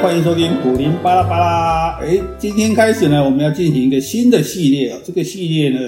欢迎收听古林巴拉巴拉。哎，今天开始呢，我们要进行一个新的系列啊。这个系列呢，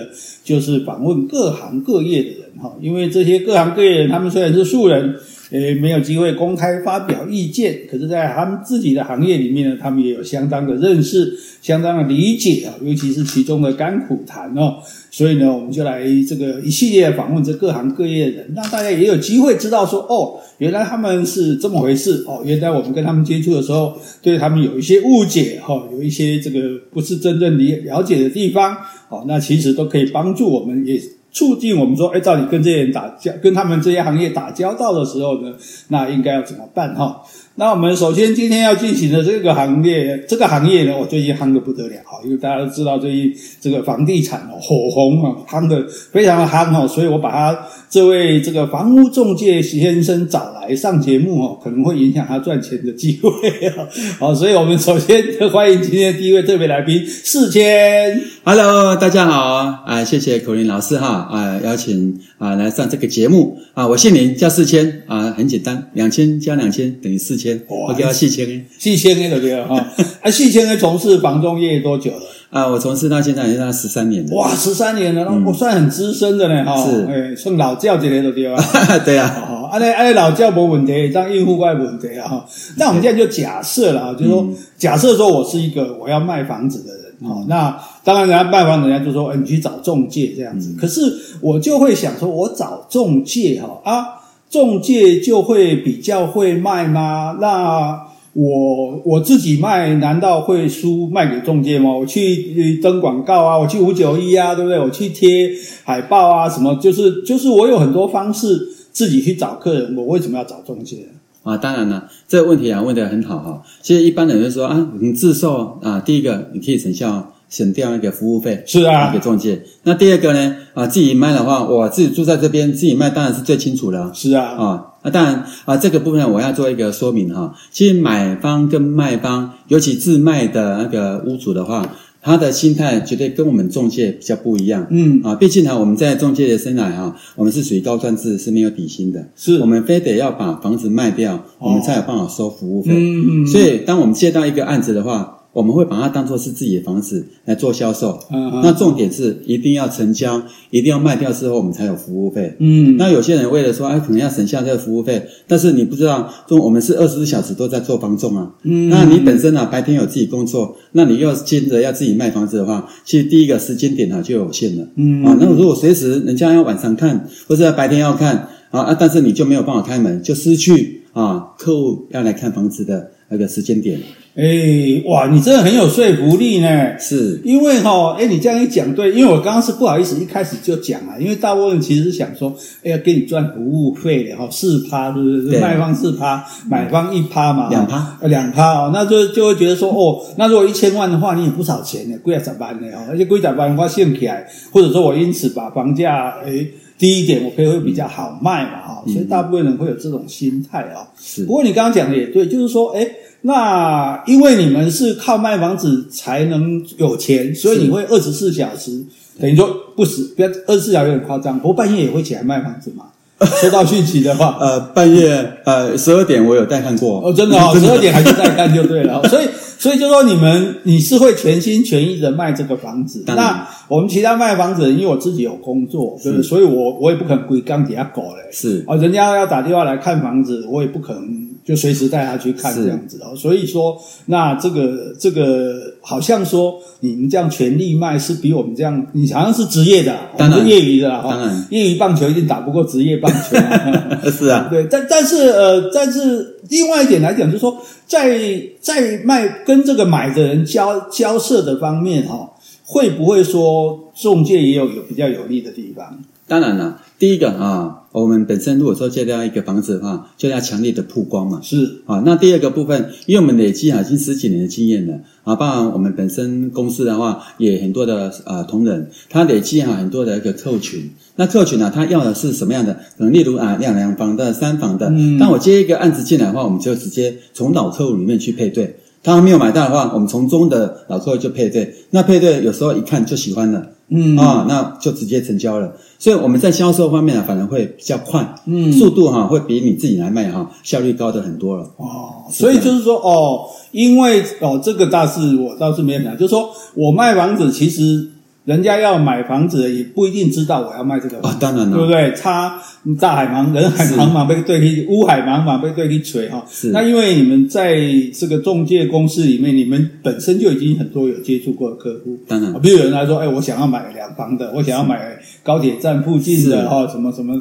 就是访问各行各业的人哈。因为这些各行各业人，他们虽然是素人。诶，没有机会公开发表意见，可是，在他们自己的行业里面呢，他们也有相当的认识、相当的理解啊，尤其是其中的甘苦谈哦。所以呢，我们就来这个一系列访问这各行各业的人，让大家也有机会知道说，哦，原来他们是这么回事哦。原来我们跟他们接触的时候，对他们有一些误解哈，有一些这个不是真正理了解的地方哦。那其实都可以帮助我们也。促进我们说，哎，到底跟这些人打交，跟他们这些行业打交道的时候呢，那应该要怎么办哈？那我们首先今天要进行的这个行业，这个行业呢，我最近夯得不得了哈，因为大家都知道最近这个房地产哦火红啊，夯得非常的夯哈，所以我把他这位这个房屋中介先生找来上节目哦，可能会影响他赚钱的机会啊。好，所以我们首先欢迎今天第一位特别来宾四千。Hello，大家好啊，谢谢苦苓老师哈啊邀请啊来上这个节目啊，我姓林叫四千啊，很简单，两千加两千等于四千。我给他细谦诶，细谦诶，对不对哈？啊，细谦诶，从事房仲业多久了？啊，我从事到现在已经十三年了。哇，十三年了，那我算很资深的呢哈。是，哎，算老教这类的对吧？对啊。好，啊，那啊，老教没问题，这样应付怪问题啊哈。那我们现在就假设了啊，就是说，假设说我是一个我要卖房子的人啊，那当然人家卖房子，人家就说，哎，你去找中介这样子。可是我就会想说，我找中介哈啊。中介就会比较会卖吗？那我我自己卖，难道会输卖给中介吗？我去登广告啊，我去五九一啊，对不对？我去贴海报啊，什么？就是就是我有很多方式自己去找客人，我为什么要找中介？啊，当然了，这个问题啊问得很好哈。其实一般人就说啊，你自售啊，第一个你可以省下。省掉那个服务费，是啊，给中介。那第二个呢？啊，自己卖的话，我自己住在这边，自己卖当然是最清楚了。是啊，啊，那当然啊，这个部分我要做一个说明哈。其实买方跟卖方，尤其自卖的那个屋主的话，他的心态绝对跟我们中介比较不一样。嗯，啊，毕竟呢，我们在中介的生涯哈，我们是属于高赚制，是没有底薪的。是，我们非得要把房子卖掉，哦、我们才有办法收服务费。嗯嗯。所以，当我们接到一个案子的话，我们会把它当做是自己的房子来做销售，嗯嗯，那重点是一定要成交，一定要卖掉之后我们才有服务费。嗯，那有些人为了说，哎，可能要省下这个服务费，但是你不知道，就我们是二十四小时都在做房仲啊。嗯，那你本身啊，白天有自己工作，那你又兼着要自己卖房子的话，其实第一个时间点啊就有限了。嗯，啊，那如果随时人家要晚上看，或者白天要看啊啊，但是你就没有办法开门，就失去啊客户要来看房子的那个时间点。哎，哇，你真的很有说服力呢。是，因为哈，哎，你这样一讲，对，因为我刚刚是不好意思一开始就讲啊，因为大部分人其实是想说，哎，要给你赚服务费的哈，四趴，是不是？对，卖方四趴，买方一趴嘛，两趴，呃，两趴哦，那就就会觉得说，哦，那如果一千万的话，你也不少钱呢，贵在十万呢，哦，而且贵在十万，我兴起来，或者说我因此把房价哎低一点，我可以会比较好卖嘛，哈，所以大部分人会有这种心态啊。是，不过你刚刚讲的也对，就是说，哎。那因为你们是靠卖房子才能有钱，所以你会二十四小时，等于说不死，不要二十四小时有点夸张，不过半夜也会起来卖房子嘛。收到讯息的话，呃，半夜呃十二点我有带看过哦，真的哦，十二点还是带看就对了。所以所以就说你们你是会全心全意的卖这个房子。那我们其他卖房子的，因为我自己有工作，对不对？所以我我也不可能归刚底下搞嘞。是啊，人家要打电话来看房子，我也不可能。就随时带他去看这样子哦，所以说，那这个这个好像说你们这样全力卖是比我们这样，你好像是职业的，当然是业余的哈，当然。业余棒球一定打不过职业棒球啊，是啊，对，但但是呃，但是另外一点来讲，就是说在在卖跟这个买的人交交涉的方面哈，会不会说中介也有有比较有利的地方？当然了，第一个啊，我们本身如果说借掉一个房子的话，就要强烈的曝光嘛。是啊，那第二个部分，因为我们累积啊，已经十几年的经验了啊，包含我们本身公司的话，也很多的啊同仁，他累积啊很多的一个客群。那客群呢、啊，他要的是什么样的？可能例如啊，两两房的、三房的。嗯。当我接一个案子进来的话，我们就直接从老客户里面去配对。他还没有买到的话，我们从中的老客户就配对。那配对有时候一看就喜欢了。嗯啊，那就直接成交了。所以我们在销售方面呢，反而会比较快，嗯，速度哈、啊、会比你自己来卖哈、啊、效率高的很多了。哦，所以就是说哦，因为哦这个大事我倒是没有讲，就是说我卖房子其实。人家要买房子也不一定知道我要卖这个房子，啊，当然了，对不对？差大海茫人海茫茫被对立乌海茫茫被对立锤哈。是。那因为你们在这个中介公司里面，你们本身就已经很多有接触过的客户，当然。比如有人来说，哎，我想要买两房的，我想要买高铁站附近的哈，什么什么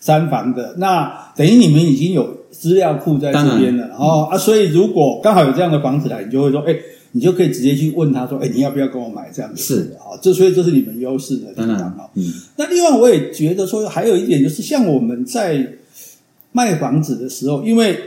三房的，那等于你们已经有资料库在这边了，哦啊，所以如果刚好有这样的房子来，你就会说，哎。你就可以直接去问他说：“哎，你要不要跟我买这样子？”是啊，这所以这是你们优势的地方啊。嗯，那另外我也觉得说，还有一点就是，像我们在卖房子的时候，因为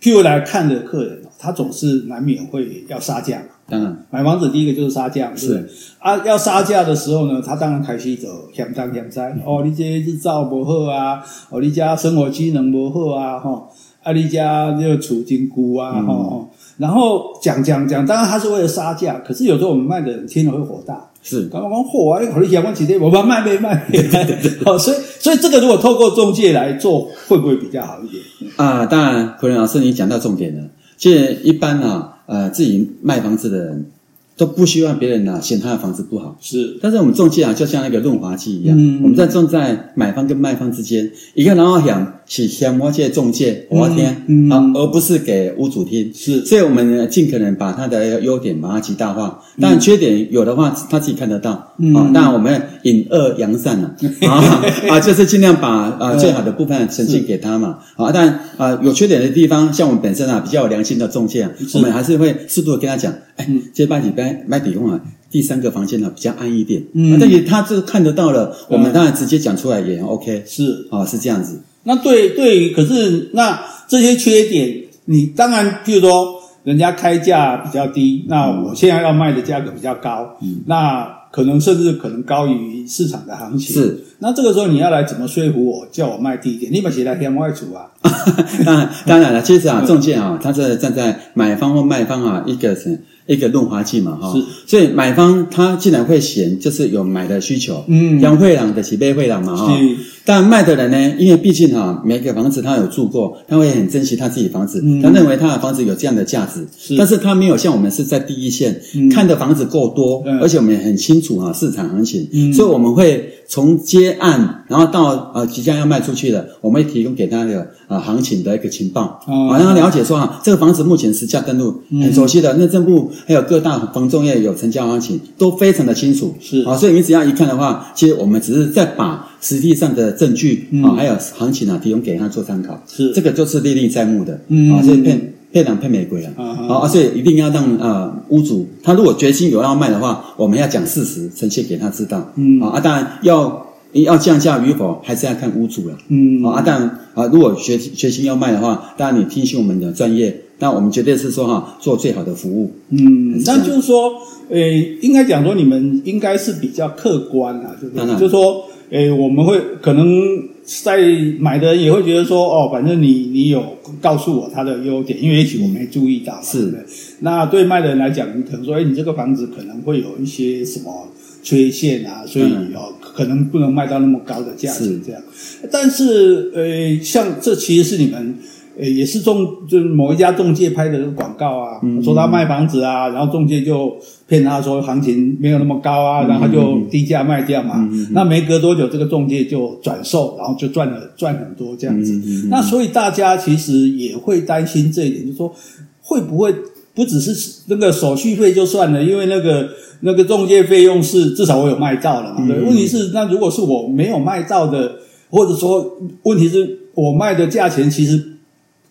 譬如来看的客人，他总是难免会要杀价嘛。当然，买房子第一个就是杀价，是啊，要杀价的时候呢，他当然开始走嫌东嫌西。哦，你这日照不好啊，哦，你家生活机能不好啊，哈，啊，你家这个储金菇啊，哈。然后讲讲讲，当然他是为了杀价，可是有时候我们卖的人听了会火大。是，刚刚火啊，你考虑相关企业，我怕卖没卖？好，所以所以这个如果透过中介来做，会不会比较好一点？啊，当然，可能老师你讲到重点了。其实一般啊，呃，自己卖房子的人。都不希望别人啊嫌他的房子不好，是。但是我们中介啊，就像那个润滑剂一样，嗯、我们在种在买方跟卖方之间，一个然后想去向我这中介我听啊，嗯、而不是给屋主听。是，所以我们尽可能把他的优点把它极大化，当然缺点有的话他自己看得到。嗯、啊，当然我们引恶扬善了啊 啊，就是尽量把啊最好的部分呈现给他嘛。啊，但啊有缺点的地方，像我们本身啊比较有良心的中介啊，我们还是会适度的跟他讲，哎，这八几边。买底用啊，第三个房间呢比较暗一点。嗯，但也他这看得到了，我们当然直接讲出来也 OK。是啊，是这样子。那对对，可是那这些缺点，你当然，譬如说人家开价比较低，那我现在要卖的价格比较高，嗯，那可能甚至可能高于市场的行情。是，那这个时候你要来怎么说服我，叫我卖低一点？你把谁来填外储啊？当然，当然了，其实啊，中介啊，他是站在买方或卖方啊，一个是。一个润滑剂嘛，哈，所以买方他既然会嫌，就是有买的需求，嗯，像会长的几倍会长嘛，哈，但卖的人呢，因为毕竟哈，每个房子他有住过，他会很珍惜他自己房子，嗯，他认为他的房子有这样的价值，是，但是他没有像我们是在第一线，嗯，看的房子够多，嗯，而且我们也很清楚啊市场行情，嗯，所以我们会从接案，然后到呃即将要卖出去的，我们会提供给他的呃行情的一个情报，啊，让他了解说啊，这个房子目前实价登录很熟悉的，内政部。还有各大房仲业有成交行情，都非常的清楚，是。啊，所以你只要一看的话，其实我们只是在把实际上的证据啊，还有行情啊，提供给他做参考，是。这个就是历历在目的，嗯。啊，所以骗骗人骗玫瑰啊，啊，所以一定要让啊屋主他如果决心有要卖的话，我们要讲事实，呈现给他知道，嗯。啊，当然要要降价与否，还是要看屋主了，嗯啊，当然啊，如果决决心要卖的话，当然你听信我们的专业。那我们绝对是说哈，做最好的服务。嗯，那就是说，诶，应该讲说你们应该是比较客观啊，对不对？就是说，诶，我们会可能在买的人也会觉得说，哦，反正你你有告诉我它的优点，因为也许我没注意到，是。那对卖的人来讲，你可能说，诶，你这个房子可能会有一些什么缺陷啊，所以哦，可能不能卖到那么高的价钱这样。但是，呃，像这其实是你们。呃，也是中，就是某一家中介拍的这个广告啊，嗯、说他卖房子啊，然后中介就骗他说行情没有那么高啊，嗯、然后他就低价卖掉嘛。嗯、那没隔多久，这个中介就转售，然后就赚了赚很多这样子。那所以大家其实也会担心这一点，就是说会不会不只是那个手续费就算了，因为那个那个中介费用是至少我有卖照了嘛。对，嗯、问题是那如果是我没有卖照的，或者说问题是我卖的价钱其实。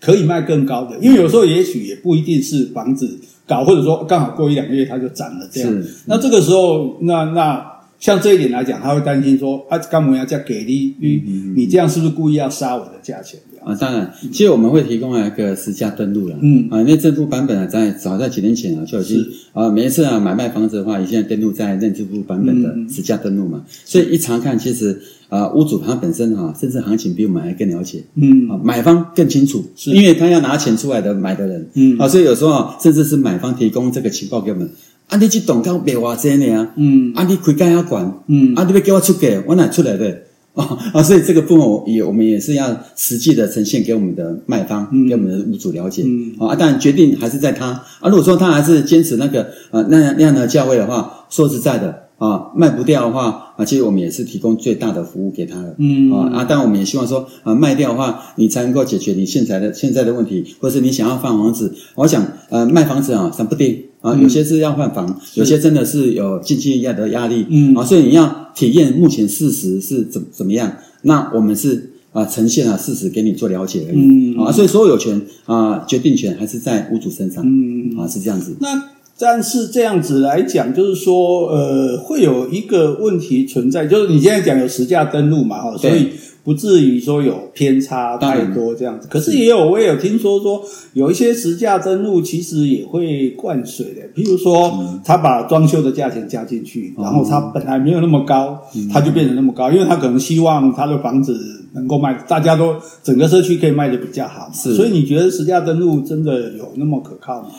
可以卖更高的，因为有时候也许也不一定是房子搞，或者说刚好过一两个月它就涨了这样。是那这个时候，那那像这一点来讲，他会担心说啊，干嘛要价给力，你你这样是不是故意要杀我的价钱？啊，当然，其实我们会提供一个实价登录了。嗯啊，内政府版本啊，在早在几年前啊就已经是啊，每一次啊买卖房子的话，也现在登录在认政部版本的实价登录嘛。嗯、所以一查看，其实啊，屋主他本身哈、啊，甚至行情比我们还更了解。嗯啊，买方更清楚，是因为他要拿钱出来的买的人。嗯啊，所以有时候啊，甚至是买方提供这个情报给我们。啊，你去动到卖偌济呢？嗯，啊，你开价要管，嗯，啊，你要叫我出价，我哪出来的？啊 啊，所以这个部分也我们也是要实际的呈现给我们的卖方，嗯、给我们的屋主了解。嗯，啊，当然决定还是在他。啊，如果说他还是坚持那个呃那样那样的价位的话，说实在的。啊，卖不掉的话啊，其实我们也是提供最大的服务给他的。嗯啊啊，当然我们也希望说啊，卖掉的话，你才能够解决你现在的现在的问题，或者是你想要换房子。我想呃，卖房子啊，三不定啊，有些是要换房，有些真的是有经济压的压力。嗯啊，所以你要体验目前事实是怎怎么样？那我们是啊，呈现了事实给你做了解而已。嗯啊，所以所有权啊，决定权还是在屋主身上。嗯啊，是这样子。那。但是这样子来讲，就是说，呃，会有一个问题存在，就是你现在讲有实价登录嘛，哈，所以不至于说有偏差太多这样子。可是也有，我也有听说说，有一些实价登录其实也会灌水的，譬如说，他把装修的价钱加进去，然后他本来没有那么高，他就变成那么高，因为他可能希望他的房子能够卖，大家都整个社区可以卖的比较好。是，所以你觉得实价登录真的有那么可靠吗？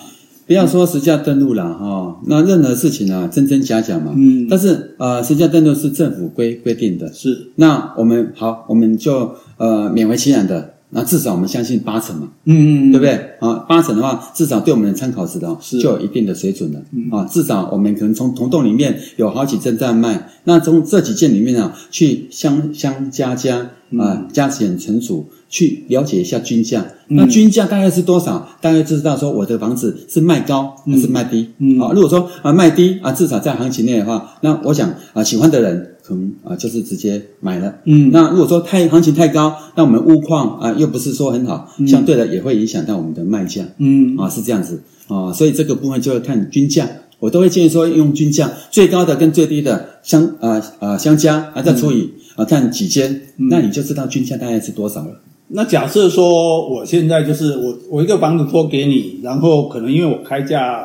不要说实价登录了哈，那任何事情啊，真真假假嘛。嗯。但是呃，实价登录是政府规规定的。是。那我们好，我们就呃勉为其难的，那至少我们相信八成嘛。嗯嗯。对不对？啊，八成的话，至少对我们的参考值的是就有一定的水准了。嗯。啊，至少我们可能从同栋里面有好几间在卖，那从这几件里面啊，去相相加加啊，加减乘除。去了解一下均价，那均价大概是多少？大概就知道说我的房子是卖高还是卖低。嗯，啊，如果说啊卖低啊，至少在行情内的话，那我想啊喜欢的人可能啊就是直接买了。嗯，那如果说太行情太高，那我们物况啊又不是说很好，相对的也会影响到我们的卖价。嗯，啊是这样子啊，所以这个部分就要看均价，我都会建议说用均价最高的跟最低的相啊啊相加啊再除以啊看几间，那你就知道均价大概是多少了。那假设说，我现在就是我我一个房子托给你，然后可能因为我开价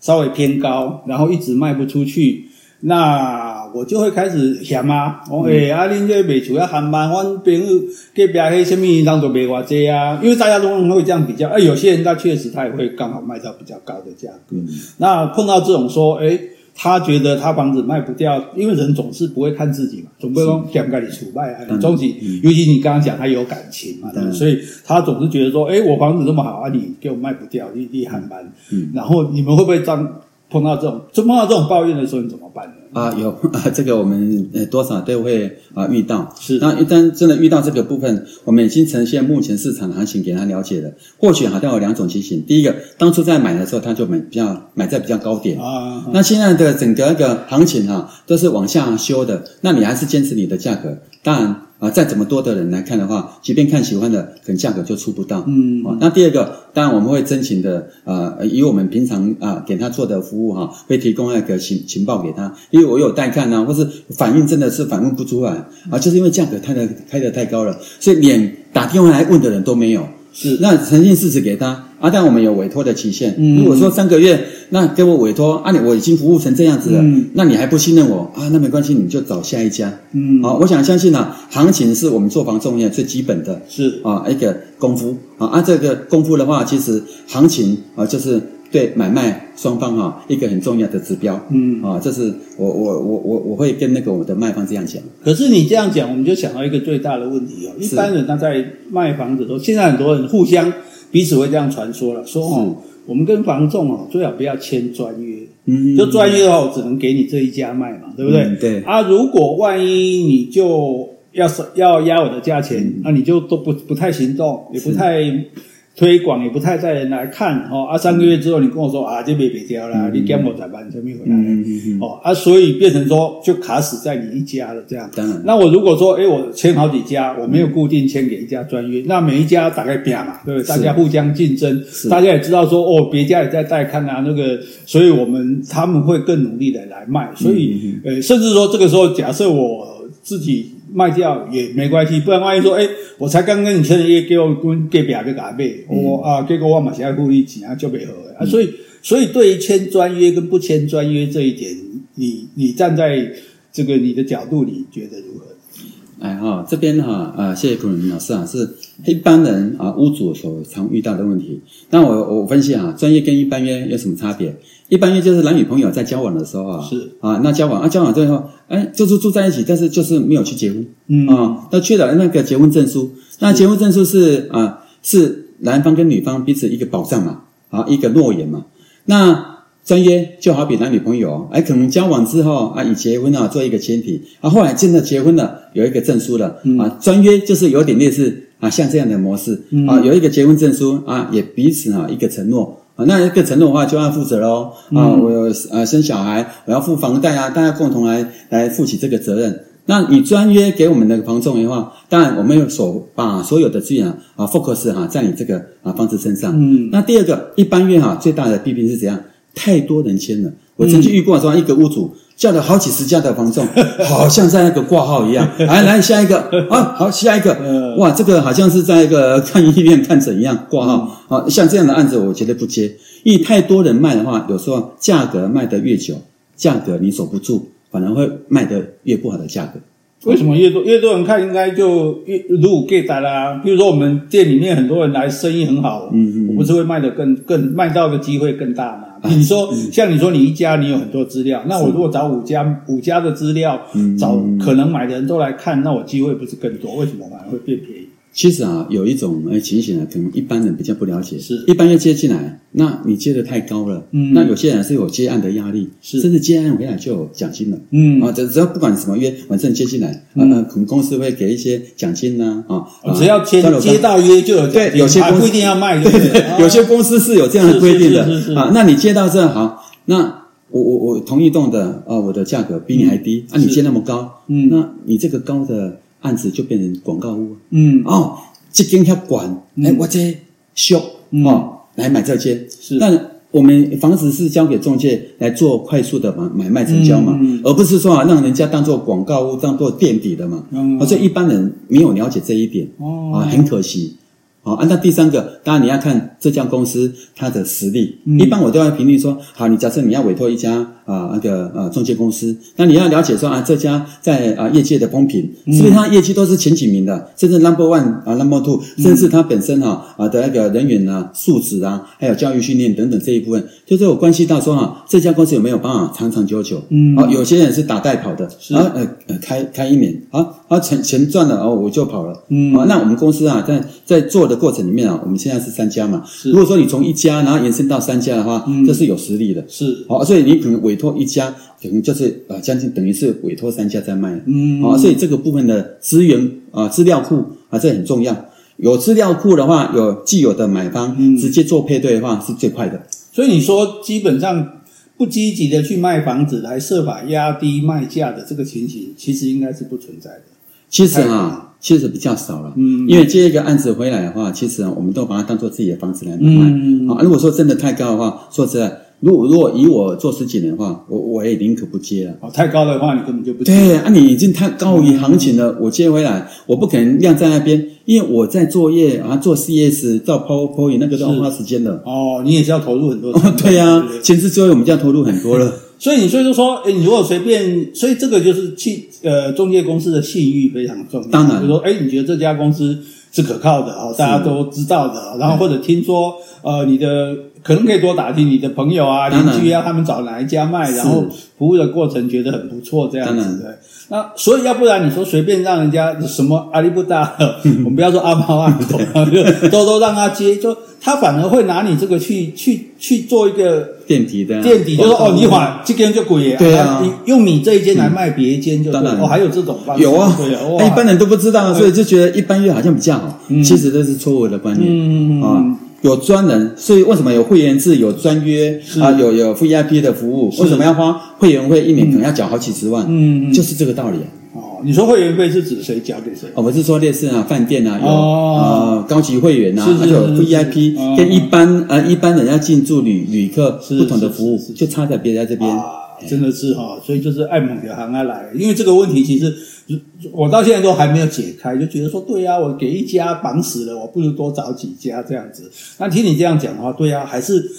稍微偏高，然后一直卖不出去，那我就会开始嫌啊，我诶、嗯，啊，恁这卖厝要含慢，阮朋友隔壁迄什么人都卖偌济啊，因为大家都会这样比较，哎，有些人他确实他也会刚好卖到比较高的价格，嗯、那碰到这种说，诶他觉得他房子卖不掉，因为人总是不会看自己嘛，总不会说想跟你出卖啊。总体，尤其你刚刚讲他有感情嘛，嗯、所以他总是觉得说，哎，我房子这么好啊，你给我卖不掉，你你很难。嗯，然后你们会不会当碰到这种，就碰到这种抱怨的时候，你怎么办呢？啊，有啊，这个我们呃多少都会啊遇到。是，那一旦真的遇到这个部分，我们已经呈现目前市场的行情给他了解了。或许好像有两种情形：第一个，当初在买的时候他就买比较买在比较高点啊，那现在的整个一个行情哈、啊、都是往下修的，那你还是坚持你的价格，当然。啊，再怎么多的人来看的话，即便看喜欢的，可能价格就出不到。嗯，哦，那第二个，当然我们会真情的，呃，以我们平常啊给他做的服务哈、啊，会提供那个情情报给他，因为我有带看啊，或是反应真的是反应不出来啊，就是因为价格开的开的太高了，所以连打电话来问的人都没有。是，那诚信事实给他啊，但我们有委托的期限。嗯，如果说三个月，那给我委托啊，你我已经服务成这样子了，嗯，那你还不信任我啊？那没关系，你就找下一家。嗯，好，我想相信啊，行情是我们做房仲业最基本的，是啊，一个功夫啊，啊，这个功夫的话，其实行情啊，就是。对买卖双方哈一个很重要的指标，嗯啊，这是我我我我我会跟那个我的卖方这样讲。可是你这样讲，我们就想到一个最大的问题哦。一般人他在卖房子的时候，现在很多人互相彼此会这样传说了，说哦，我们跟房仲哦最好不要签专约，嗯，就专约的话，我只能给你这一家卖嘛，对不对？对。啊，如果万一你就要是要压我的价钱，那你就都不不太行动，也不太。推广也不太带人来看哦，啊，三个月之后你跟我说啊，这边别掉了，你干我咋办？怎么回来？哦啊，所以变成说就卡死在你一家了这样。当然，那我如果说，哎，我签好几家，我没有固定签给一家专约，那每一家大概变嘛，对不对？大家互相竞争，大家也知道说，哦，别家也在带看啊，那个，所以我们他们会更努力的来卖，所以呃，甚至说这个时候，假设我自己。卖掉也没关系，不然万一说，哎，我才刚跟你签的约，给我跟隔壁阿个改卖，我啊，结果我马上要付你钱啊，就没合啊。所以，所以对于签专约跟不签专约这一点，你你站在这个你的角度，你觉得如何？哎哈，这边哈啊，谢谢孔明老师啊，是一般人啊屋主所常遇到的问题。那我我分析啊，专业跟一般约有什么差别？一般约就是男女朋友在交往的时候啊，是啊，那交往啊，交往之后，哎，就是住在一起，但是就是没有去结婚，嗯啊，那缺了那个结婚证书。那结婚证书是啊，是男方跟女方彼此一个保障嘛，啊，一个诺言嘛。那专约就好比男女朋友，哎，可能交往之后啊，以结婚啊做一个前提，啊，后来真的结婚了，有一个证书了，嗯、啊，专约就是有点类似啊，像这样的模式，嗯、啊，有一个结婚证书啊，也彼此啊一个承诺啊，那一个承诺的话就要负责喽，嗯、啊，我有呃生小孩，我要付房贷啊，大家共同来来负起这个责任。那你专约给我们的房仲的话，当然我们有所把所有的资源啊 focus 哈在你这个啊房子身上，嗯，那第二个一般约哈最大的弊病是怎样？太多人签了，我曾经遇过说，一个屋主叫了好几十家的房仲，好像在那个挂号一样。来来，下一个啊，好，下一个，哇，这个好像是在一个看医院看诊一样挂号。好像这样的案子，我绝对不接，因为太多人卖的话，有时候价格卖得越久，价格你守不住，反而会卖得越不好的价格。为什么越多越多人看，应该就越如果给大啦？比如说我们店里面很多人来，生意很好，嗯嗯，我不是会卖的更更卖到的机会更大吗？你说像你说你一家你有很多资料，那我如果找五家五家的资料，找可能买的人都来看，那我机会不是更多？为什么反而会变便宜？其实啊，有一种呃情形呢，可能一般人比较不了解。是，一般要接进来，那你接的太高了。嗯。那有些人是有接案的压力，是，甚至接案回来就有奖金了。嗯。啊，只只要不管什么约，反正接进来，嗯，可能公司会给一些奖金呢。啊，只要接接到约就有。对，有些公司不一定要卖。对对，有些公司是有这样的规定的。啊，那你接到这好，那我我我同一栋的啊，我的价格比你还低，啊，你接那么高，嗯，那你这个高的。案子就变成广告屋，嗯。哦，这间要管，哎，我这修哦，来买这间。是，但我们房子是交给中介来做快速的买买卖成交嘛，而不是说啊让人家当做广告屋当做垫底的嘛，嗯，所以一般人没有了解这一点，哦，啊，很可惜。好，按照第三个，当然你要看这家公司它的实力。嗯、一般我都要评定说，好，你假设你要委托一家啊、呃、那个呃中介公司，那你要了解说啊，这家在啊、呃、业界的风评，是不是它业绩都是前几名的，甚至 number one 啊 number two，甚至它本身哈啊的那个人员啊素质啊，还有教育训练等等这一部分，就是有关系到说哈，这家公司有没有办法长长久久。嗯，好，有些人是打代跑的，是啊呃呃开开一年，啊啊钱钱赚了哦我就跑了。嗯，啊那我们公司啊在在做的。过程里面啊，我们现在是三家嘛。是如果说你从一家然后延伸到三家的话，嗯、这是有实力的。是好，所以你可能委托一家，可能就是呃将近等于是委托三家在卖。嗯，好，所以这个部分的资源啊、呃、资料库啊这很重要。有资料库的话，有既有的买方、嗯、直接做配对的话是最快的。所以你说基本上不积极的去卖房子来设法压低卖价的这个情形，其实应该是不存在的。其实啊。其实比较少了，嗯，因为接一个案子回来的话，其实我们都把它当做自己的房子来卖，嗯，啊，如果说真的太高的话，说实在，如果如果以我做十几年的话，我我也宁可不接了。哦，太高的话，你根本就不接。对啊，你已经太高于行情了，我接回来，我不可能晾在那边，因为我在作业啊，做 CS 到 PowerPoint 那个都要花时间的。哦，你也是要投入很多。对呀，前置作业我们就要投入很多了。所以你所以就说，哎你如果随便，所以这个就是信呃中介公司的信誉非常重要。当然，就说，哎你觉得这家公司是可靠的啊，大家都知道的，然后或者听说，呃，你的可能可以多打听你的朋友啊、邻居啊，他们找哪一家卖，然后服务的过程觉得很不错，这样子的。那所以要不然你说随便让人家什么阿里不达，我们不要说阿猫阿狗，就都都让他接，就他反而会拿你这个去去去做一个垫底的。垫底，就说哦，你还这间就贵，对啊，用你这一间来卖别一间就对，哦，还有这种办法，有啊，对啊，一般人都不知道，所以就觉得一般月好像比较好，其实这是错误的观念。啊。有专人，所以为什么有会员制、有专约啊？有有 VIP 的服务，为什么要花会员费？一年可能要缴好几十万，嗯，就是这个道理。哦，你说会员费是指谁缴给谁？哦，我是说类似啊，饭店啊，有啊高级会员呐，还有 VIP 跟一般啊一般人要进驻旅旅客不同的服务，就差在别在这边。真的是哈，所以就是爱猛的行啊来，因为这个问题其实我到现在都还没有解开，就觉得说对呀，我给一家绑死了，我不如多找几家这样子。那听你这样讲的话，对呀，还是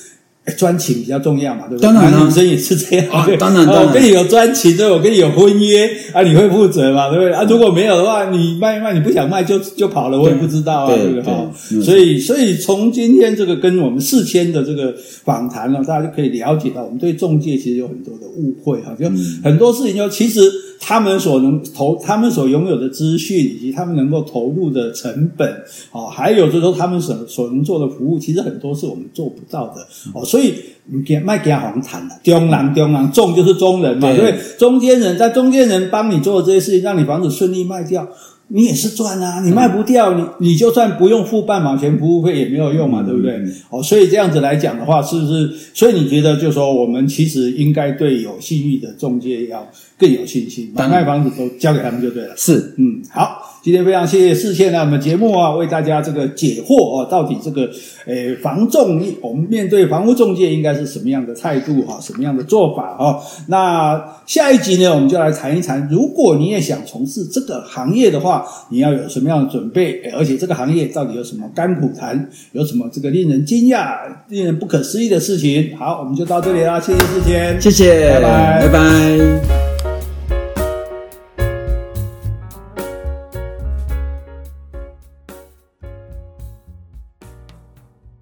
专情比较重要嘛，对不对？当然，男女生也是这样。啊、当然，当然。我跟你有专情，对，我跟你有婚约啊，你会负责嘛，对不对？啊，如果没有的话，你卖一卖，你不想卖就就跑了，我也不知道啊，对，对不对？哈，所以，所以从今天这个跟我们事先的这个访谈呢，大家就可以了解到，我们对中介其实有很多的误会哈，就很多事情就其实他们所能投，他们所拥有的资讯以及他们能够投入的成本，哦，还有就是说他们所所能做的服务，其实很多是我们做不到的哦，所以你给卖给黄谈了，中人中人，中就是中人嘛，对，对，中间人在中间人帮你做的这些事情，让你房子顺利卖掉。你也是赚啊，你卖不掉，你你就算不用付半毛钱服务费也没有用嘛，对不对？哦，所以这样子来讲的话，是不是？所以你觉得，就是说，我们其实应该对有信誉的中介要更有信心，买卖房子都交给他们就对了。是，嗯，好，今天非常谢谢士宪来我们节目啊，为大家这个解惑啊，到底这个诶房仲，我们面对房屋中介应该是什么样的态度啊，什么样的做法啊？那下一集呢，我们就来谈一谈，如果你也想从事这个行业的话。你要有什么样的准备？而且这个行业到底有什么甘苦谈？有什么这个令人惊讶、令人不可思议的事情？好，我们就到这里啦，谢谢士宪，谢谢，拜拜，拜拜。